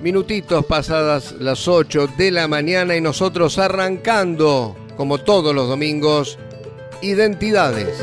Minutitos pasadas las 8 de la mañana y nosotros arrancando, como todos los domingos, identidades.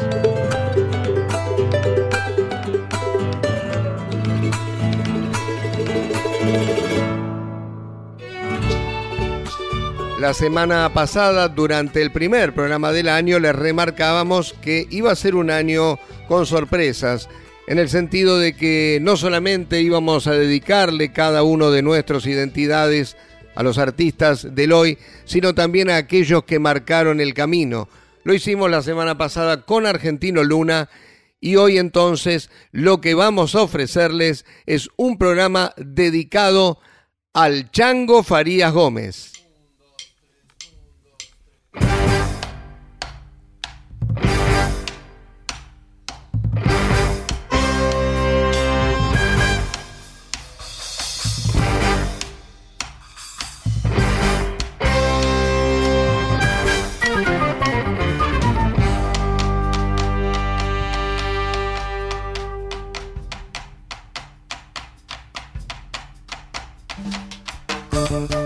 La semana pasada, durante el primer programa del año, les remarcábamos que iba a ser un año con sorpresas en el sentido de que no solamente íbamos a dedicarle cada uno de nuestras identidades a los artistas del hoy, sino también a aquellos que marcaron el camino. Lo hicimos la semana pasada con Argentino Luna y hoy entonces lo que vamos a ofrecerles es un programa dedicado al Chango Farías Gómez. Thank you.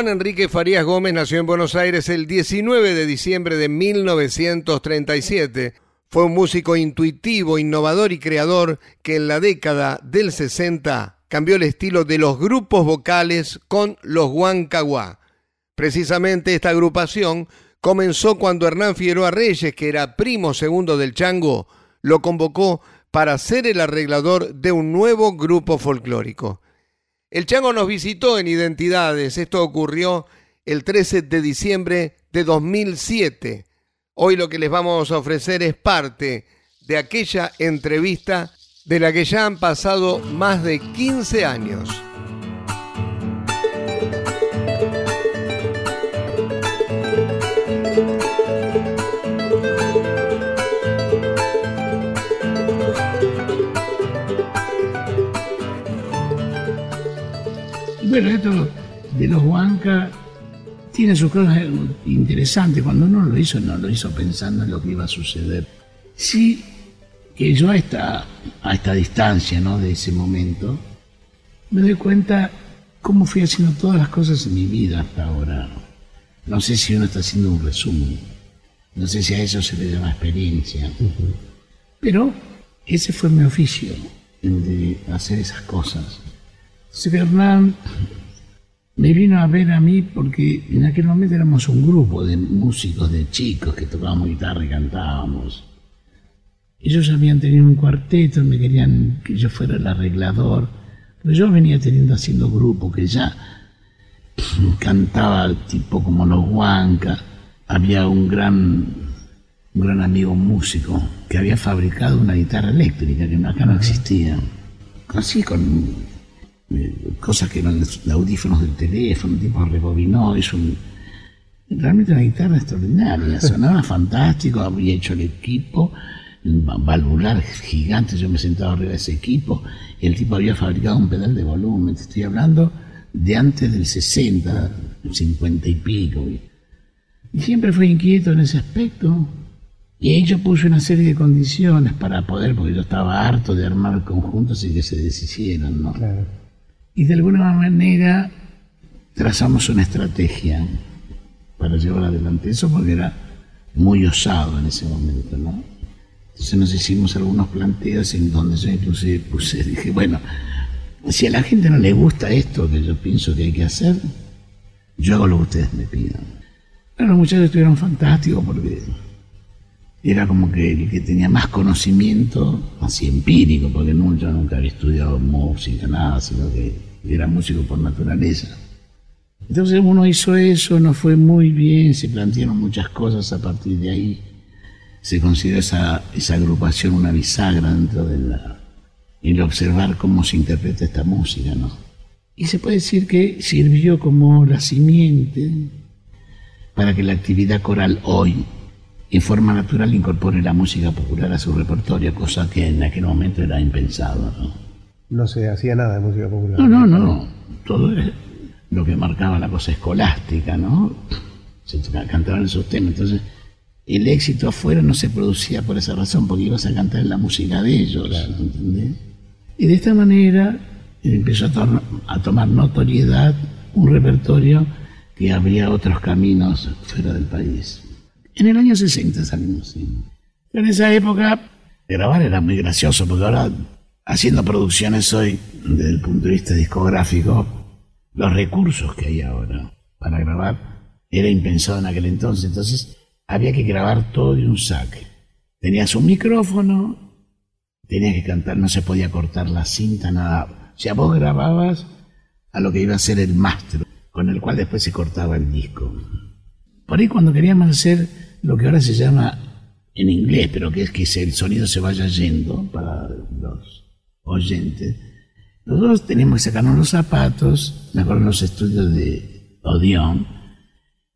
Juan Enrique Farías Gómez nació en Buenos Aires el 19 de diciembre de 1937. Fue un músico intuitivo, innovador y creador que en la década del 60 cambió el estilo de los grupos vocales con los Huancaguá. Precisamente esta agrupación comenzó cuando Hernán Figueroa Reyes, que era primo segundo del Chango, lo convocó para ser el arreglador de un nuevo grupo folclórico. El Chango nos visitó en Identidades. Esto ocurrió el 13 de diciembre de 2007. Hoy lo que les vamos a ofrecer es parte de aquella entrevista de la que ya han pasado más de 15 años. Bueno, esto de los Huanca tiene sus cosas interesantes. Cuando uno lo hizo, no lo hizo pensando en lo que iba a suceder. Sí, que yo a esta, a esta distancia ¿no? de ese momento, me doy cuenta cómo fui haciendo todas las cosas en mi vida hasta ahora. No sé si uno está haciendo un resumen. No sé si a eso se le llama experiencia. Pero ese fue mi oficio, de hacer esas cosas. Hernán me vino a ver a mí porque en aquel momento éramos un grupo de músicos, de chicos que tocábamos guitarra y cantábamos. Ellos habían tenido un cuarteto, me querían que yo fuera el arreglador, pero yo venía teniendo haciendo grupo que ya cantaba tipo como los Huanca. Había un gran, un gran amigo músico que había fabricado una guitarra eléctrica que acá no existía. Así con cosas que eran audífonos del teléfono, tipo rebobinó, es un, realmente una guitarra extraordinaria, sonaba fantástico, había hecho el equipo, valvular gigante, yo me sentaba arriba de ese equipo, y el tipo había fabricado un pedal de volumen, te estoy hablando de antes del 60, 50 y pico. Y siempre fue inquieto en ese aspecto. Y yo puse una serie de condiciones para poder, porque yo estaba harto de armar conjuntos y que se deshicieran, ¿no? Claro y de alguna manera trazamos una estrategia para llevar adelante eso porque era muy osado en ese momento, ¿no? Entonces nos hicimos algunos planteos en donde yo inclusive puse, dije, bueno, si a la gente no le gusta esto que yo pienso que hay que hacer, yo hago lo que ustedes me pidan. Pero los muchachos estuvieron fantásticos porque era como que el que tenía más conocimiento, así empírico, porque yo nunca había estudiado música, nada, sino que era músico por naturaleza. Entonces uno hizo eso, no fue muy bien, se plantearon muchas cosas a partir de ahí. Se considera esa, esa agrupación una bisagra dentro de la, el observar cómo se interpreta esta música, ¿no? Y se puede decir que sirvió como la simiente para que la actividad coral hoy en forma natural incorpore la música popular a su repertorio, cosa que en aquel momento era impensado. ¿no? No se hacía nada de música popular. No, no, no. Todo es lo que marcaba la cosa escolástica, ¿no? Se cantaban esos temas. Entonces, el éxito afuera no se producía por esa razón, porque ibas a cantar la música de ellos. ¿entendés? Y de esta manera empezó a, a tomar notoriedad un repertorio que abría otros caminos fuera del país. En el año 60 salimos, sí. En esa época, grabar era muy gracioso, porque ahora, haciendo producciones hoy, desde el punto de vista discográfico, los recursos que hay ahora para grabar era impensado en aquel entonces. Entonces, había que grabar todo de un saque. Tenías un micrófono, tenías que cantar, no se podía cortar la cinta, nada. O sea, vos grababas a lo que iba a ser el máster, con el cual después se cortaba el disco. Por ahí cuando queríamos hacer lo que ahora se llama en inglés, pero que es que el sonido se vaya yendo para los oyentes. Nosotros tenemos que sacarnos los zapatos, me acuerdo en los estudios de Odeon,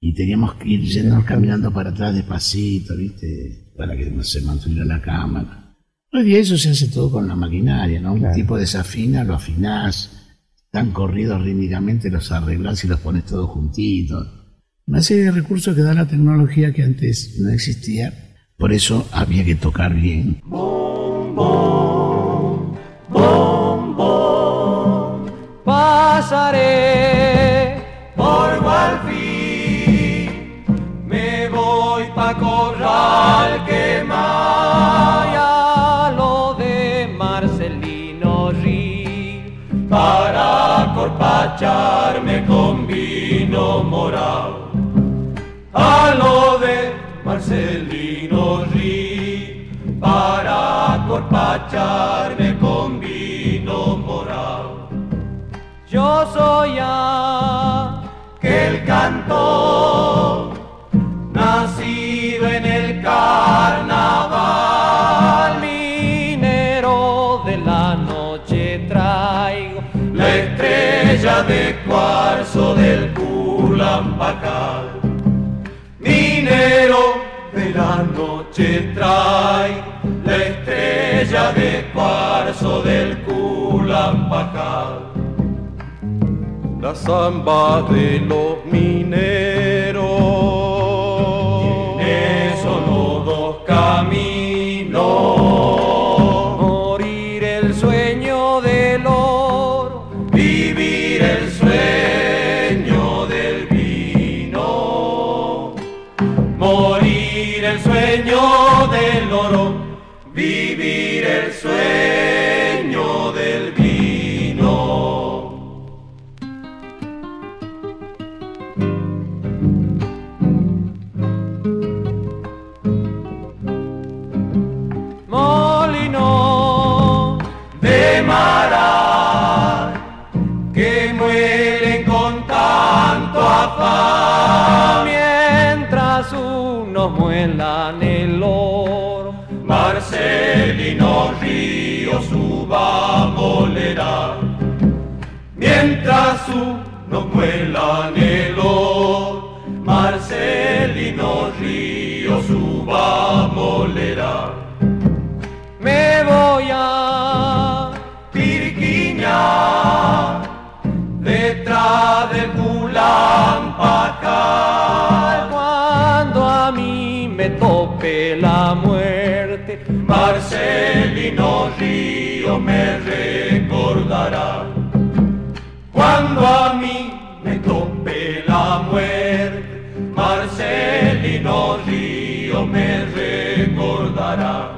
y teníamos que ir yendo caminando para atrás despacito, ¿viste? Para que no se mantuviera la cámara. Hoy día eso se hace todo con la maquinaria, ¿no? Un tipo desafina, lo afinás, tan corridos rítmicamente los arreglás y los pones todos juntitos. Una serie de recursos que da la tecnología que antes no existía, por eso había que tocar bien. Pasaré corpacharme con vino morado. A lo de Marcelino Rí para corpacharme Minero de la noche traigo la estrella de cuarzo del Culampacal. La samba de los mineros Marcelino Río suba molerá mientras unos muelan el oro. Marcelino Río suba molerá. Me voy a detrás del Culampacal. Marcelino Río me recordará. Cuando a mí me tope la muerte, Marcelino Río me recordará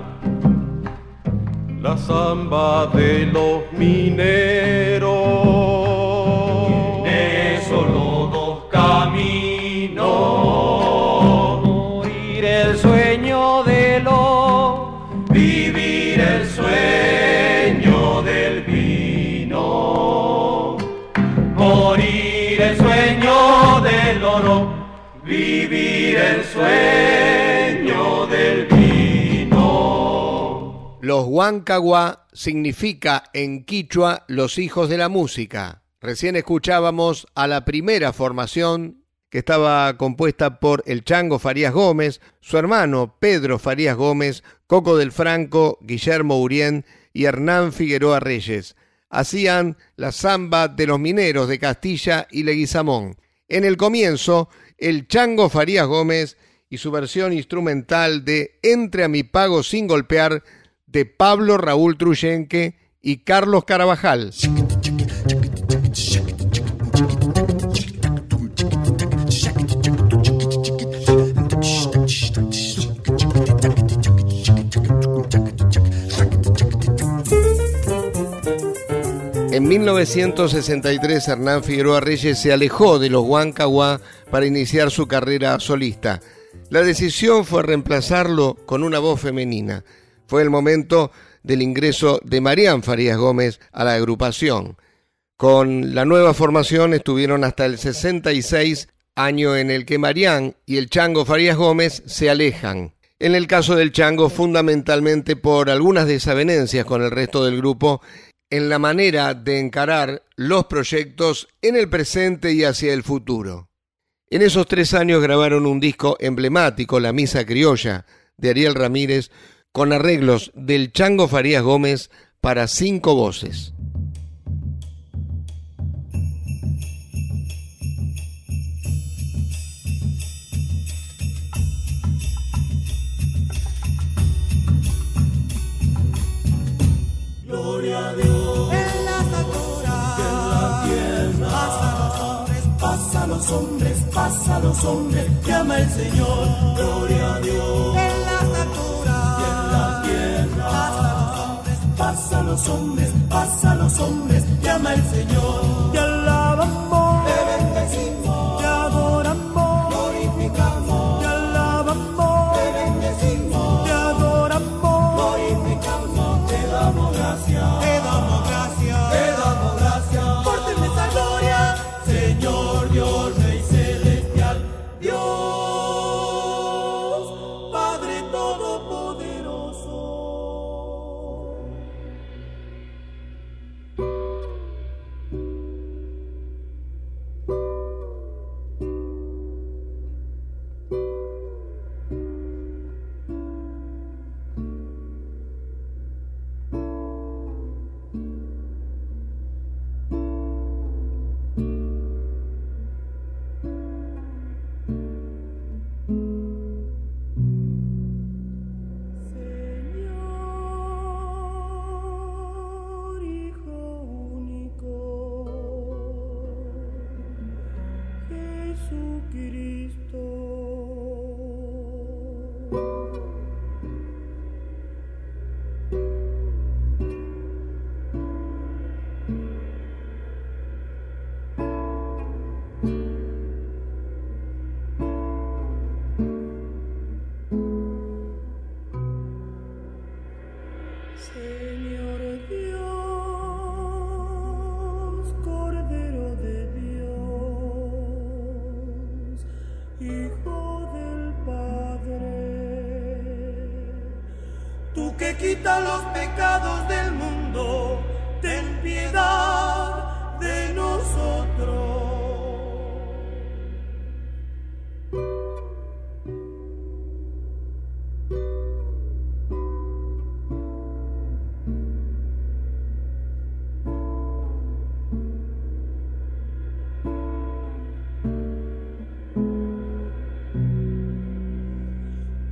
la samba de los mineros. Vivir el sueño del vino. Los Huancagua significa en quichua los hijos de la música. Recién escuchábamos a la primera formación que estaba compuesta por el Chango Farías Gómez, su hermano Pedro Farías Gómez, Coco del Franco, Guillermo Urien y Hernán Figueroa Reyes. Hacían la samba de los mineros de Castilla y Leguizamón. En el comienzo, el Chango Farías Gómez y su versión instrumental de Entre a mi pago sin golpear de Pablo Raúl Truyenque y Carlos Carabajal. En 1963 Hernán Figueroa Reyes se alejó de los Huancagua para iniciar su carrera solista. La decisión fue reemplazarlo con una voz femenina. Fue el momento del ingreso de Marían Farías Gómez a la agrupación. Con la nueva formación estuvieron hasta el 66, año en el que Marían y el Chango Farías Gómez se alejan. En el caso del Chango, fundamentalmente por algunas desavenencias con el resto del grupo en la manera de encarar los proyectos en el presente y hacia el futuro. En esos tres años grabaron un disco emblemático, La Misa Criolla, de Ariel Ramírez, con arreglos del Chango Farías Gómez para cinco voces. Los hombres, pasa los hombres. Llama el Señor. Gloria a Dios. En las alturas. en la tierra. Pasa los hombres, pasa los hombres, pasa los hombres. Llama el Señor. Te alabamos.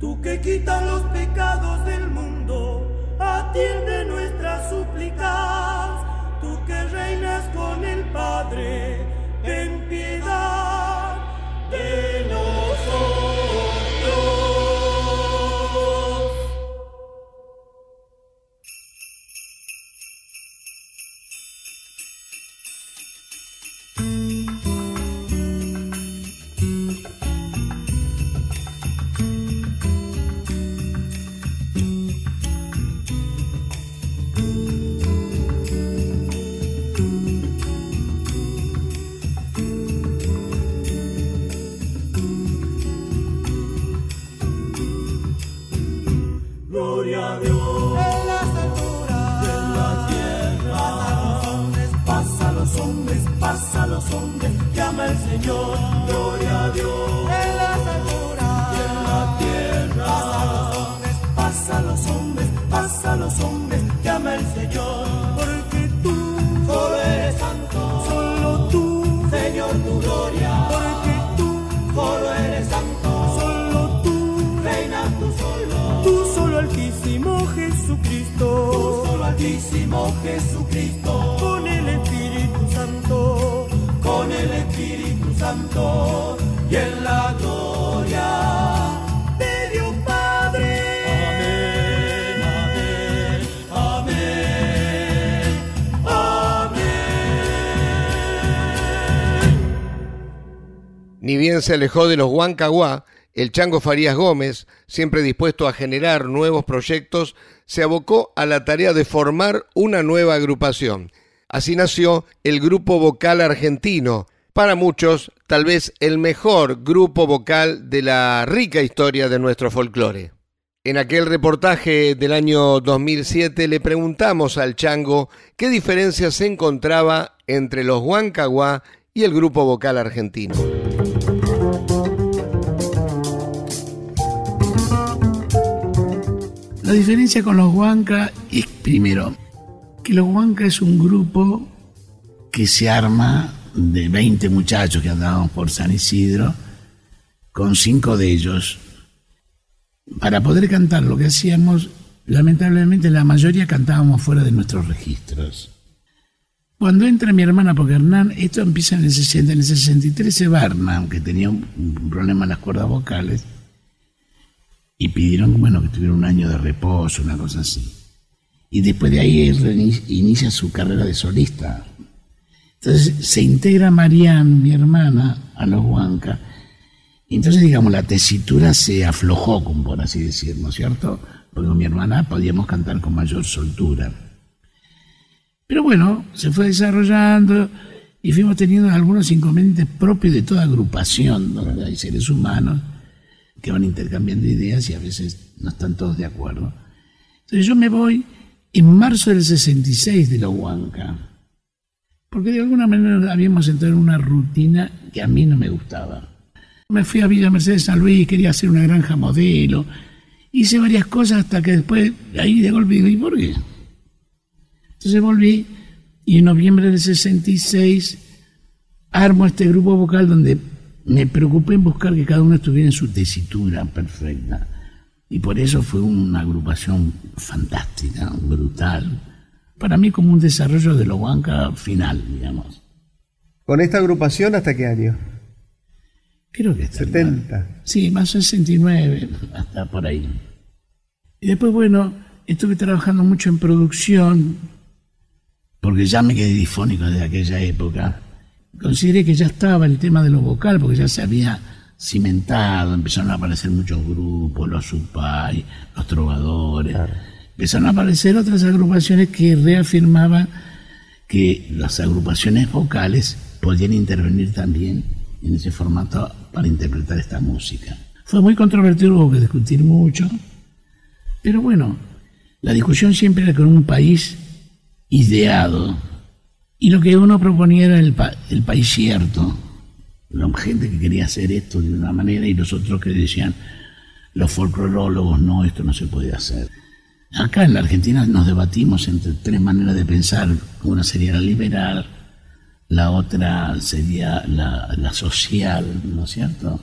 Tú que quitas los pecados del mundo, atiende nuestras súplicas. Tú que reinas con el Padre, ten piedad de nosotros. Se alejó de los Huancaguá, el Chango Farías Gómez, siempre dispuesto a generar nuevos proyectos, se abocó a la tarea de formar una nueva agrupación. Así nació el Grupo Vocal Argentino, para muchos tal vez el mejor grupo vocal de la rica historia de nuestro folclore. En aquel reportaje del año 2007 le preguntamos al Chango qué diferencia se encontraba entre los Huancaguá y el grupo vocal argentino. La diferencia con los Huanca es, primero, que los Huanca es un grupo que se arma de 20 muchachos que andábamos por San Isidro, con cinco de ellos. Para poder cantar lo que hacíamos, lamentablemente la mayoría cantábamos fuera de nuestros registros. Cuando entra mi hermana, porque Hernán, esto empieza en el 60, en el 63 se Hernán, que tenía un problema en las cuerdas vocales, y pidieron, bueno, que tuviera un año de reposo, una cosa así. Y después de ahí inicia su carrera de solista. Entonces se integra Marianne, mi hermana, a los Huanca. Entonces, digamos, la tesitura se aflojó, como por así decir, ¿no es cierto? Porque con mi hermana podíamos cantar con mayor soltura. Pero bueno, se fue desarrollando y fuimos teniendo algunos inconvenientes propios de toda agrupación, donde hay seres humanos que van intercambiando ideas y a veces no están todos de acuerdo. Entonces yo me voy en marzo del 66 de la Huanca, porque de alguna manera habíamos entrado en una rutina que a mí no me gustaba. Me fui a Villa Mercedes San Luis, quería hacer una granja modelo, hice varias cosas hasta que después, ahí de golpe digo, ¿y por qué? Entonces volví y en noviembre del 66 armo este grupo vocal donde me preocupé en buscar que cada uno estuviera en su tesitura perfecta. Y por eso fue una agrupación fantástica, brutal. Para mí como un desarrollo de la Huanca final, digamos. ¿Con esta agrupación hasta qué año? Creo que está 70. Sí, más 69, hasta por ahí. Y después, bueno, estuve trabajando mucho en producción, porque ya me quedé difónico desde aquella época. Consideré que ya estaba el tema de lo vocal, porque ya se había cimentado, empezaron a aparecer muchos grupos, los Supay, los Trovadores. Empezaron a aparecer otras agrupaciones que reafirmaban que las agrupaciones vocales podían intervenir también en ese formato para interpretar esta música. Fue muy controvertido, hubo que discutir mucho, pero bueno, la discusión siempre era con un país ideado y lo que uno proponía era el, pa- el país cierto. La gente que quería hacer esto de una manera y los otros que decían, los folclorólogos, no, esto no se puede hacer. Acá en la Argentina nos debatimos entre tres maneras de pensar. Una sería la liberal, la otra sería la, social, ¿no es cierto?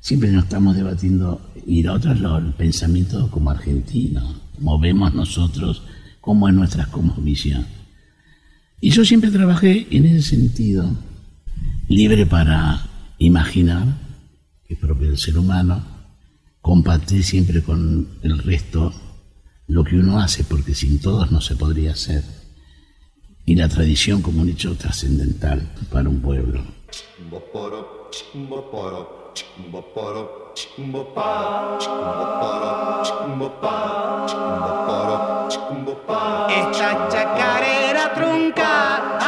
Siempre nos estamos debatiendo, y la otra es lo- el pensamiento como argentino, como vemos nosotros, cómo es nuestra cosmovisión. Y yo siempre trabajé en ese sentido, libre para imaginar, que es propio del ser humano, compartir siempre con el resto lo que uno hace, porque sin todos no se podría hacer. Y la tradición como un hecho trascendental para un pueblo. Esta chacarera trunca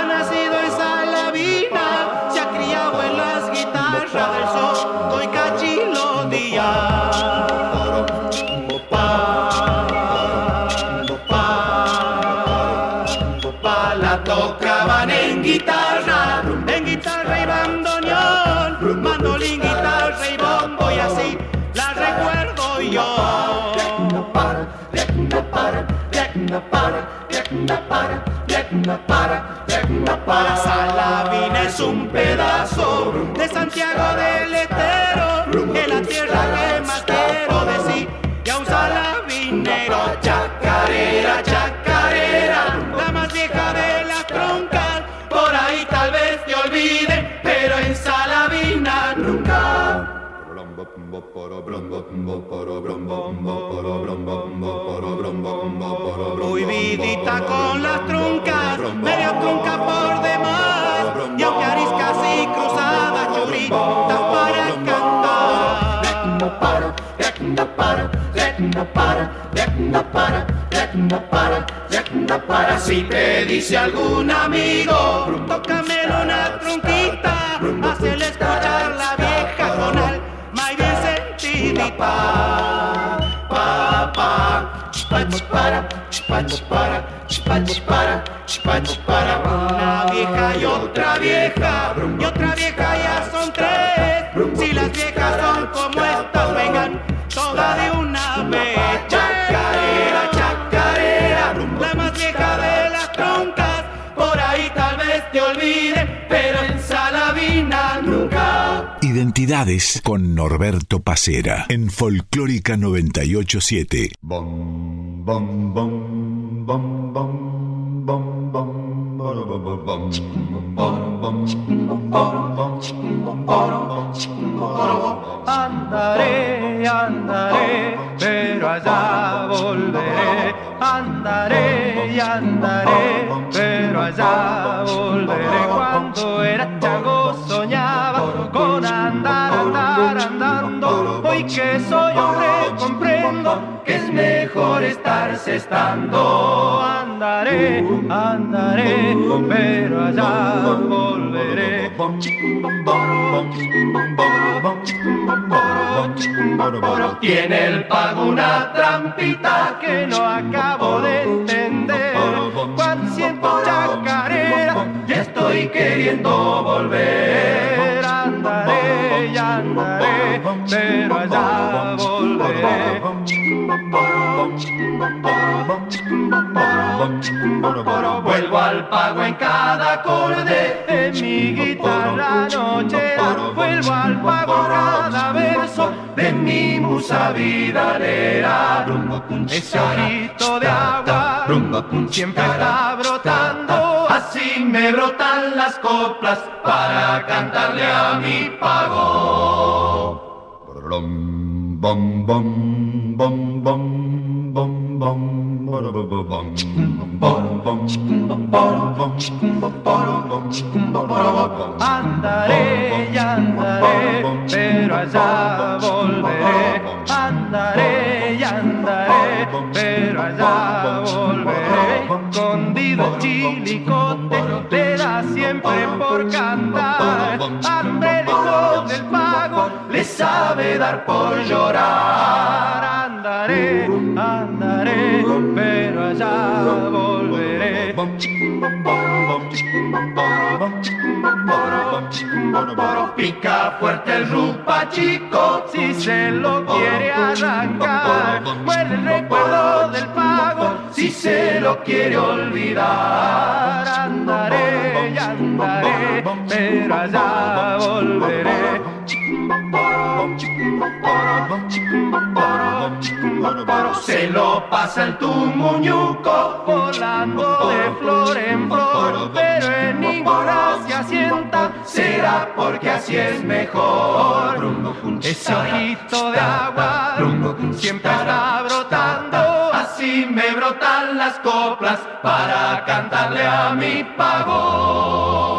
La Salavina es un pedazo de Santiago del Estero, de la tierra que más quiero decir, y a un salavinero, chacarera, chacarera, Muy vidita con las truncas, medio trunca por demás, y aunque ariscas y cruzadas, churritas para cantar. Si te dice algún amigo, tócame una trunquita, hazle escuchar la vieja con alma y bien sentidita. Pa, pa, chipachipara, chipachipara, chipachipara, chipachipara. Una vieja y otra vieja, y otra vieja ya son tres. Con Norberto Pacera en Folclórica 987. Bum, bum, bum, bum, bum, bum, bum, ba-da-ba-ba-bum. Bum, bum, bum, bum, bum, bum, Andaré, andaré, pero allá volveré. Andaré y andaré, pero allá volveré. Cuando era chango estando. Andaré, andaré, pero allá volveré. Tiene el pago una trampita que no acabo de entender. Cuando siento chacarera, ya estoy queriendo volver. Andaré y andaré, pero allá volveré. Vuelvo al pago en cada acorde de mi guitarra nochera. Vuelvo al pago en cada verso de mi musa vidalera. Ese ojito de agua siempre está brotando. Así me brotan las coplas para cantarle a mi pago. Bum, bum, bum, bum, Andaré y andaré, pero allá volveré. Andaré y andaré, pero allá volveré. Escondido el chilicote, le da siempre por cantar. Hambre lejos del pago, le sabe dar por llorar. Andaré, Pica fuerte el rupa chico si se lo quiere arrancar. Muere el recuerdo del pago si se lo quiere olvidar. Andaré y andaré, pero allá volveré. Se lo pasa el tumuñuco volando de flor en flor, pero en ninguna se asienta, será porque así es mejor. Ese ojito de agua siempre está brotando, así me brotan las coplas para cantarle a mi pago.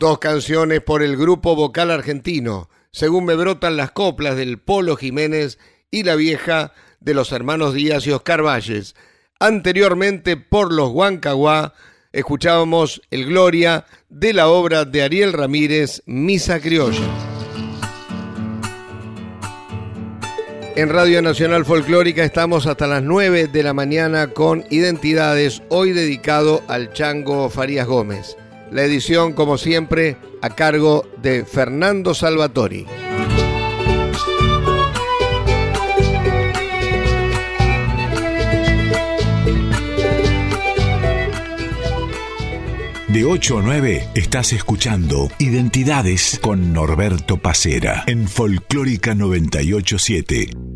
Dos canciones por el grupo vocal argentino, según me brotan las coplas del Polo Jiménez y la vieja de los hermanos Díaz y Oscar Valles. Anteriormente, por los Huancaguá, escuchábamos el Gloria de la obra de Ariel Ramírez, Misa Criolla. En Radio Nacional Folclórica estamos hasta las 9 de la mañana con Identidades, hoy dedicado al Chango Farías Gómez. La edición, como siempre, a cargo de Fernando Salvatori. De 8 a 9 estás escuchando Identidades con Norberto Pacera en Folclórica 987.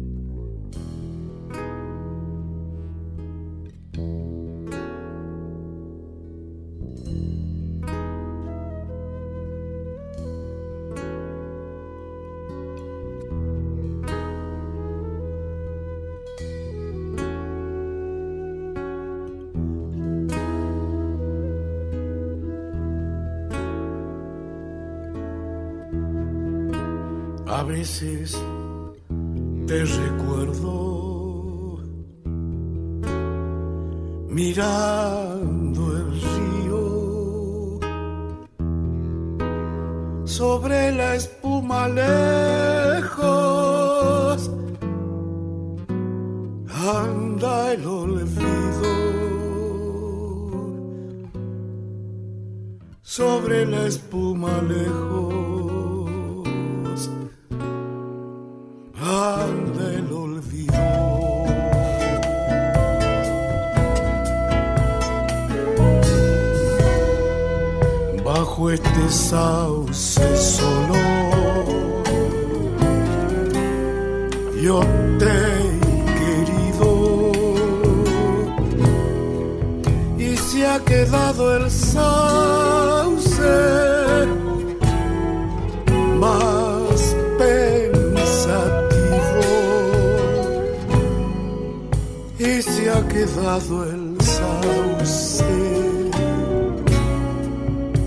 Quedado el sauce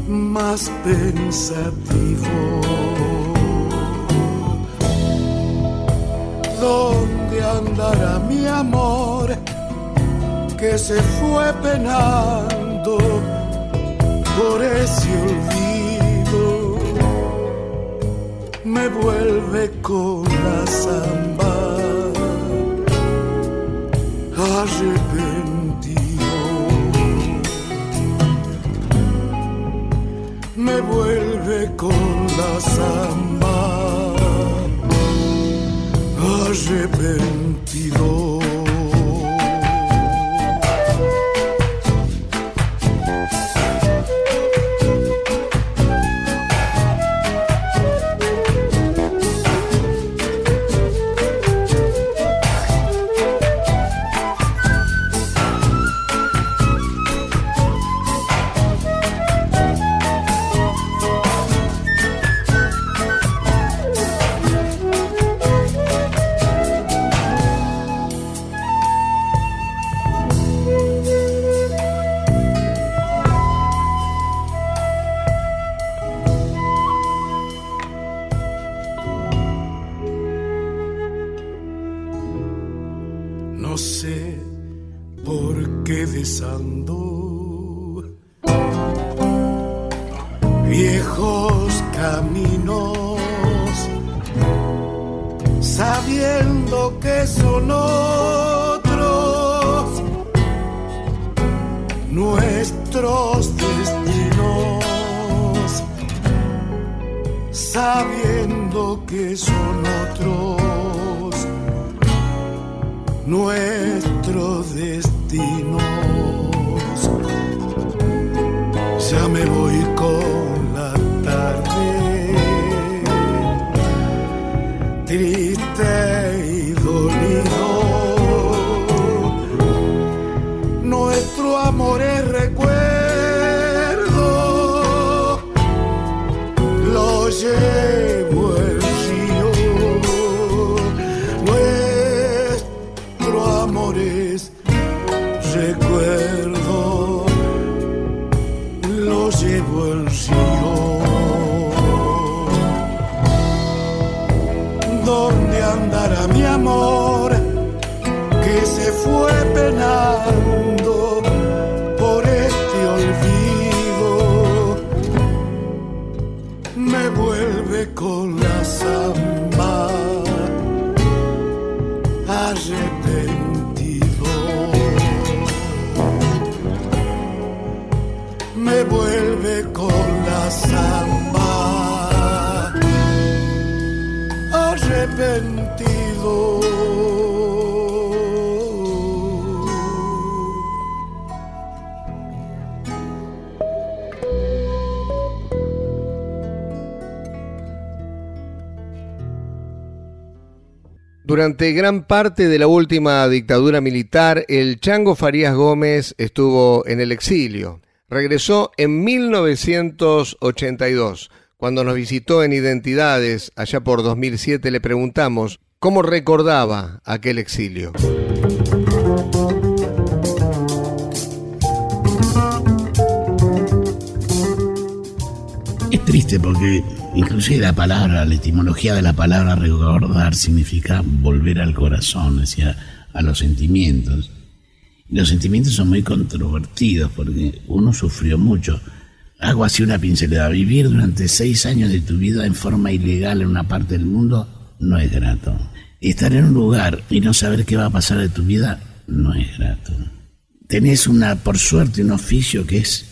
más pensativo. ¿Dónde andará mi amor que se fue penando por ese olvido? Me vuelve con arrepentido. Me vuelve con la samba arrepentido. Sabiendo que son otros nuestros destinos. Durante gran parte de la última dictadura militar, el Chango Farías Gómez estuvo en el exilio. Regresó en 1982. Cuando nos visitó en Identidades, allá por 2007, le preguntamos cómo recordaba aquel exilio. Es triste porque inclusive la palabra, la etimología de la palabra recordar significa volver al corazón, decir, a los sentimientos. Los sentimientos son muy controvertidos porque uno sufrió mucho. Hago así una pincelada. Vivir durante seis años de tu vida en forma ilegal en una parte del mundo no es grato. Estar en un lugar y no saber qué va a pasar de tu vida no es grato. Tenés una, por suerte, un oficio que es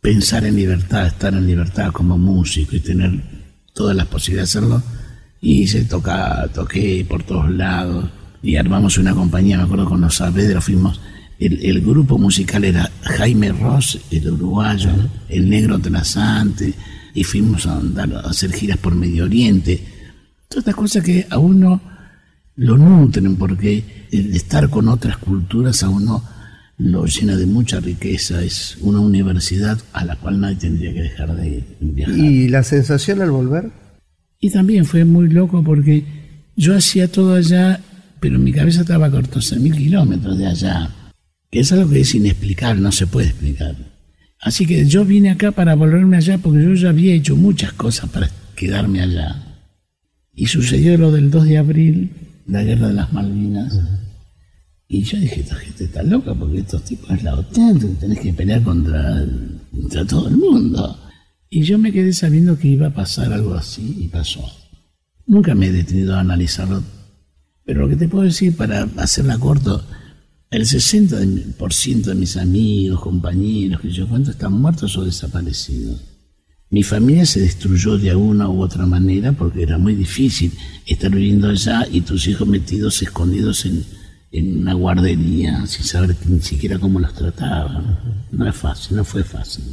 pensar en libertad, estar en libertad como músico y tener todas las posibilidades de hacerlo. Y se toca, toqué por todos lados y armamos una compañía, me acuerdo con los Saavedra fuimos, el, el grupo musical era Jaime Ross, el uruguayo, el negro trasante, y fuimos a, andar, a hacer giras por Medio Oriente. Todas estas cosas que a uno lo nutren, porque el estar con otras culturas a uno lo llena de mucha riqueza, es una universidad a la cual nadie tendría que dejar de viajar. ¿Y la sensación al volver? Y también fue muy loco porque yo hacía todo allá, pero mi cabeza estaba a 14 mil kilómetros de allá, que es algo que es inexplicable, no se puede explicar. Así que yo vine acá para volverme allá porque yo ya había hecho muchas cosas para quedarme allá. Y sucedió lo del 2 de abril, la guerra de las Malvinas. Y yo dije, esta gente está loca porque estos tipos es la OTAN, tenés que pelear contra, contra todo el mundo. Y yo me quedé sabiendo que iba a pasar algo así y pasó. Nunca me he detenido a analizarlo, pero lo que te puedo decir para hacerla corto, el 60% de mis amigos, compañeros, que yo cuento, están muertos o desaparecidos. Mi familia se destruyó de alguna u otra manera porque era muy difícil estar viviendo allá y tus hijos metidos, escondidos en, en una guardería sin saber ni siquiera cómo los trataban. No es fácil, no fue fácil.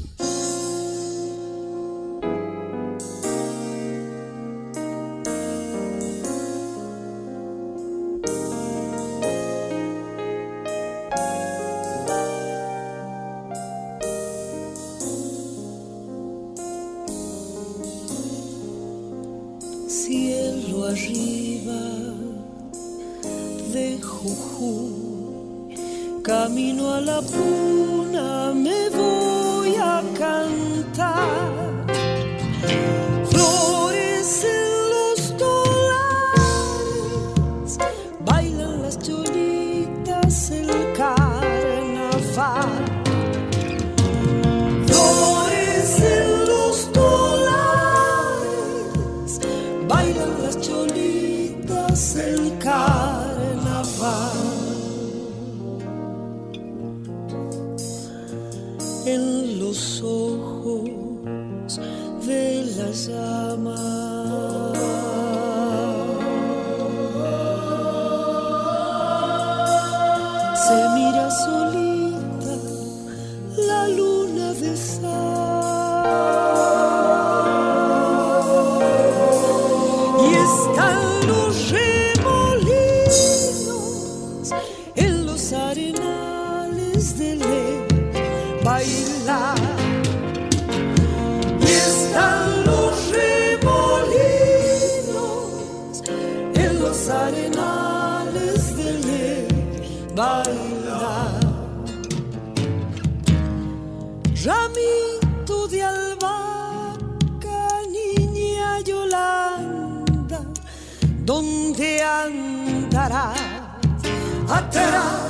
Atrás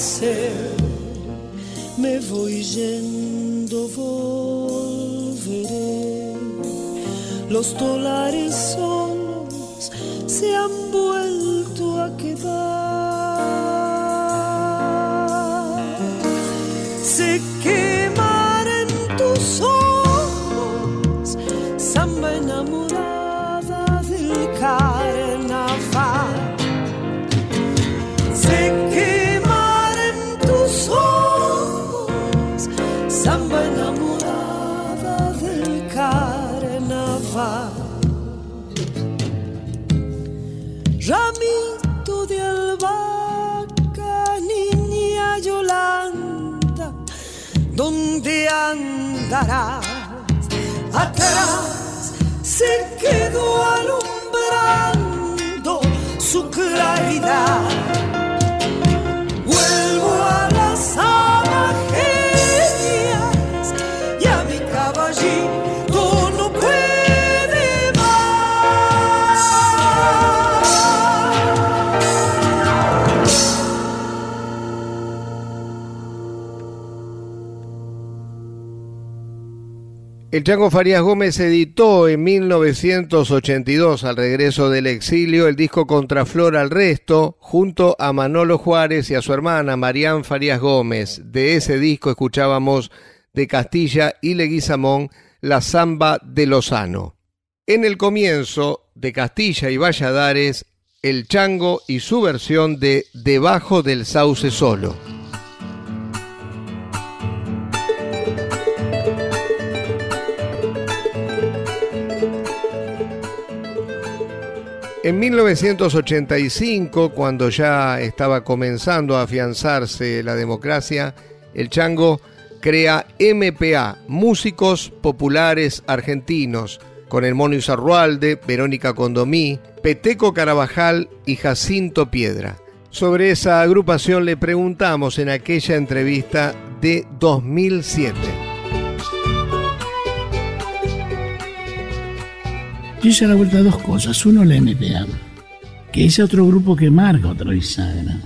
ser. Me voy yendo, volveré. Los dólares solos se han vuelto a quedar. Se quemar en tus ojos, samba enamorada del cara. Andarás? Atrás se quedó alumbrando su claridad. El Chango Farías Gómez editó en 1982, al regreso del exilio, el disco Contraflor al Resto, junto a Manolo Juárez y a su hermana Marían Farías Gómez. De ese disco escuchábamos de Castilla y Leguizamón la Zamba de Lozano. En el comienzo de Castilla y Valladares, el Chango y su versión de Debajo del Sauce Solo. En 1985, cuando ya estaba comenzando a afianzarse la democracia, el Chango crea MPA, Músicos Populares Argentinos, con el Mono Izarrualde, Verónica Condomí, Peteco Carabajal y Jacinto Piedra. Sobre esa agrupación le preguntamos en aquella entrevista de 2007. Yo hice a la vuelta dos cosas. Uno, la MPA, que es otro grupo que marca otra bisagra.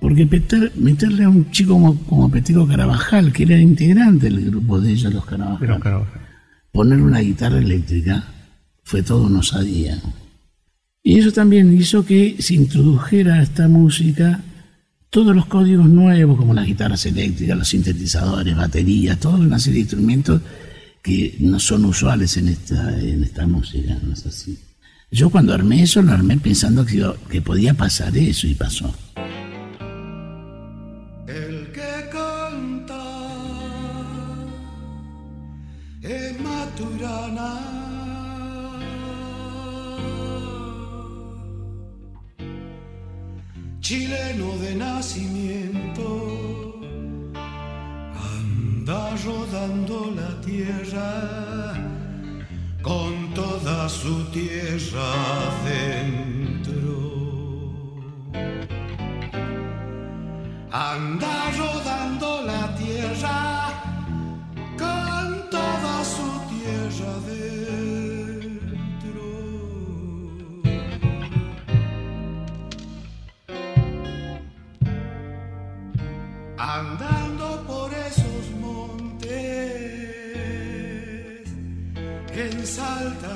Porque meter- meterle a un chico como, como Peteco Carabajal, que era integrante del grupo de ellos, los Carabajal, poner una guitarra eléctrica fue todo una osadía. Y eso también hizo que se introdujera a esta música todos los códigos nuevos, como las guitarras eléctricas, los sintetizadores, baterías, toda una serie de instrumentos que no son usuales en esta, en esta música, no es así. Yo cuando armé eso, lo armé pensando que, que podía pasar eso y pasó. El que canta es Maturana. Chileno de nacimiento, anda rodando la tierra con toda su tierra dentro. Anda rodando la tierra con toda su tierra dentro. Andando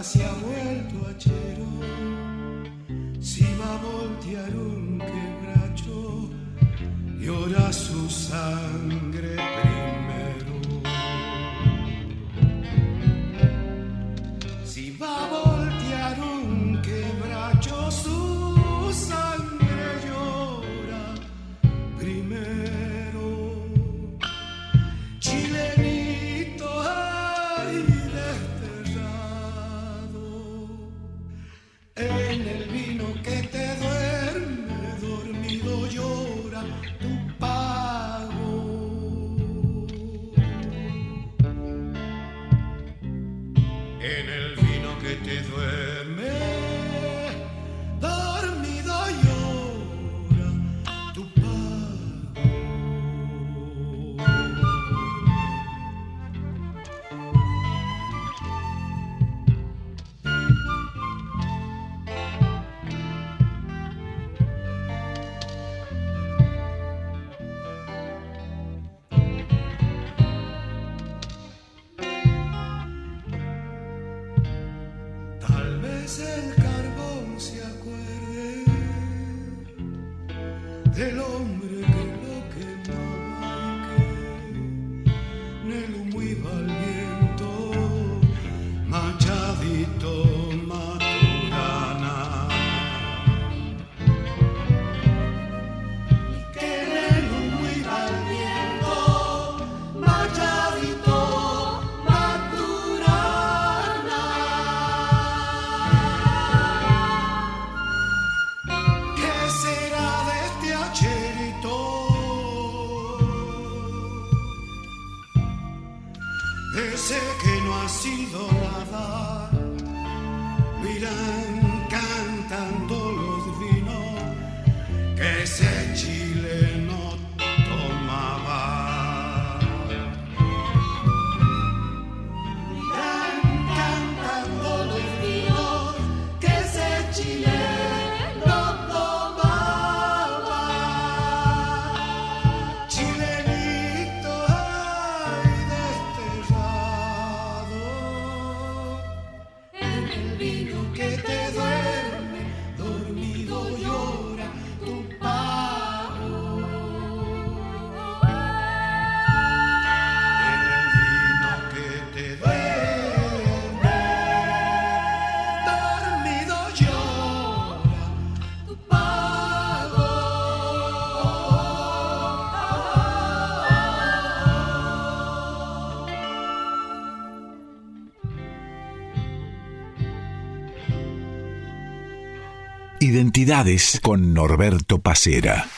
se ha vuelto achero. Si Con Norberto Pacera.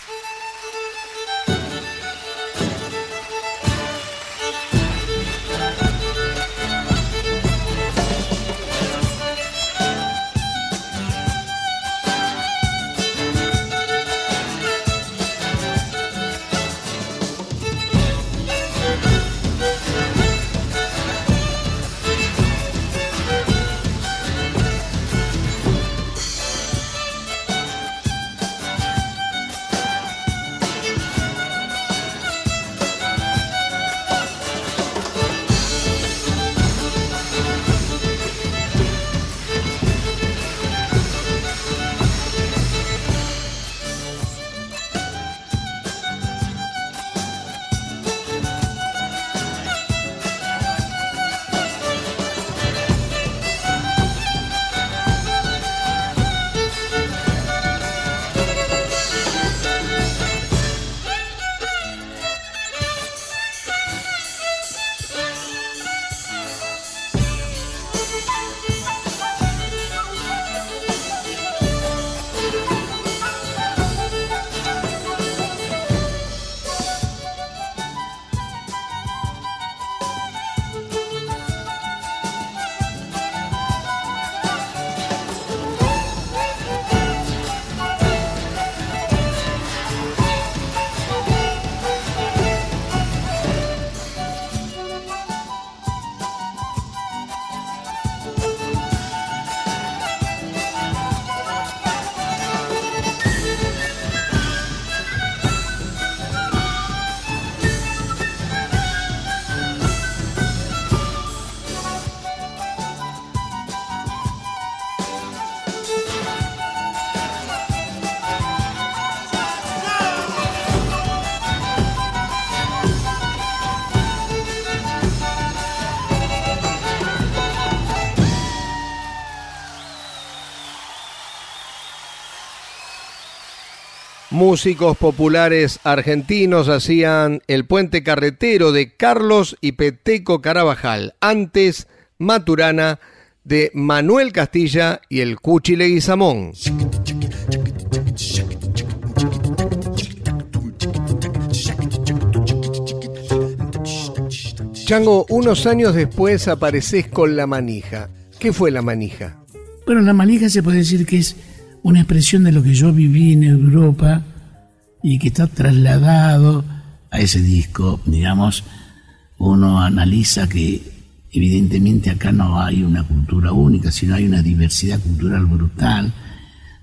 Músicos populares argentinos hacían el puente carretero de Carlos y Peteco Carabajal, antes Maturana de Manuel Castilla y el Cuchi Leguizamón. Chango, unos años después apareces con la manija. ¿Qué fue la manija? Bueno, la manija se puede decir que es una expresión de lo que yo viví en Europa y que está trasladado a ese disco. Digamos, uno analiza que evidentemente acá no hay una cultura única, sino hay una diversidad cultural brutal,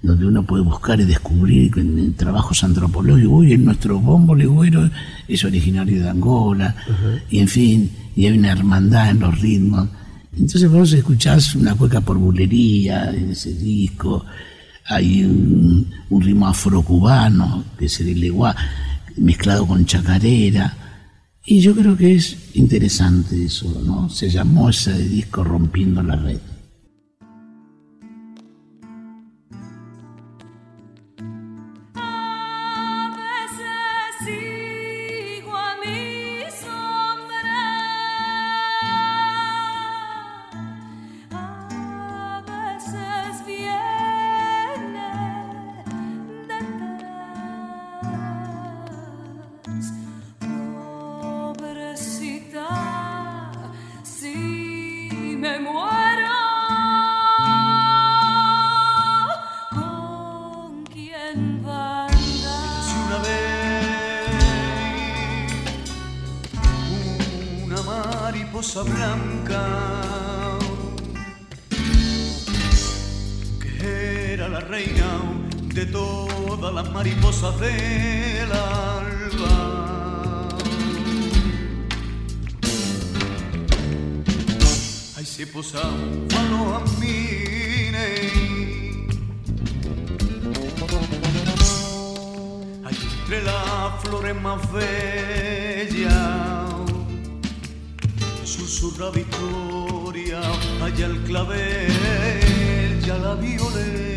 donde uno puede buscar y descubrir en, trabajos antropológicos, uy, en nuestro bombo legüero es originario de Angola, y en fin, y hay una hermandad en los ritmos. Entonces vos escuchás una cueca por bulería en ese disco, hay un, un ritmo afrocubano, que es el leguá, mezclado con chacarera. Y yo creo que es interesante eso, ¿no? Se llamó ese disco Rompiendo la Red. Blanca que era la reina de todas las mariposas del alba. Ahí se posaba un falo a mí, Allí entre las flores más bellas susurra victoria, allá el clavel, ya la violeta.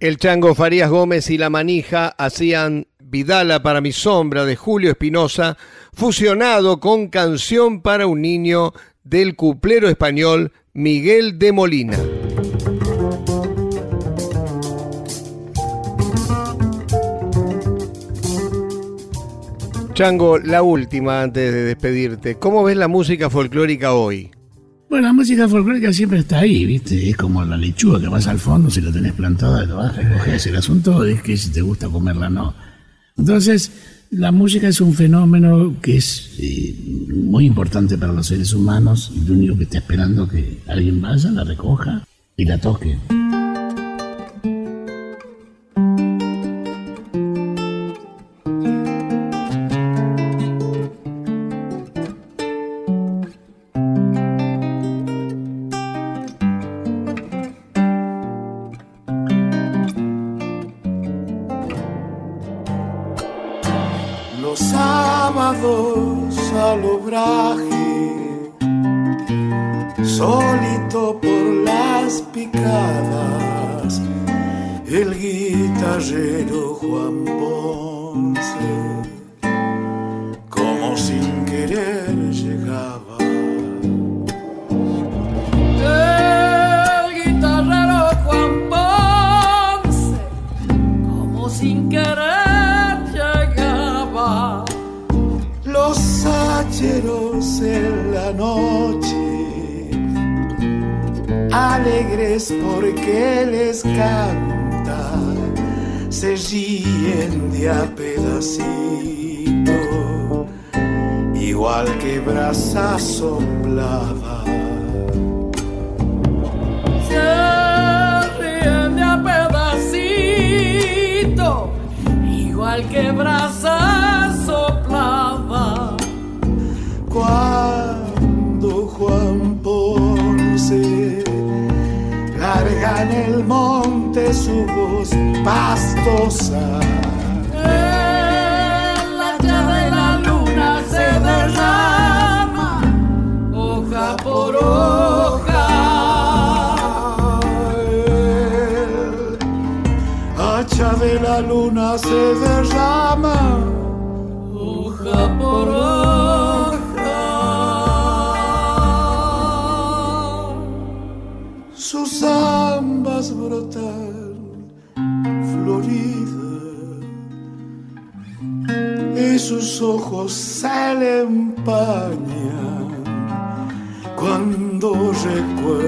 El Chango Farías Gómez y La Manija hacían Vidala para mi sombra de Julio Espinosa, fusionado con Canción para un niño del cuplero español Miguel de Molina. Chango, la última antes de despedirte. ¿Cómo ves la música folclórica hoy? Bueno, la música folclórica siempre está ahí, ¿viste? Es como la lechuga que vas al fondo, si la tenés plantada, lo vas a recoger. El asunto es que si te gusta comerla, no. Entonces, la música es un fenómeno que es eh, muy importante para los seres humanos y lo único que está esperando es que alguien vaya, la recoja y la toque. Ojos se le empañan cuando recuerda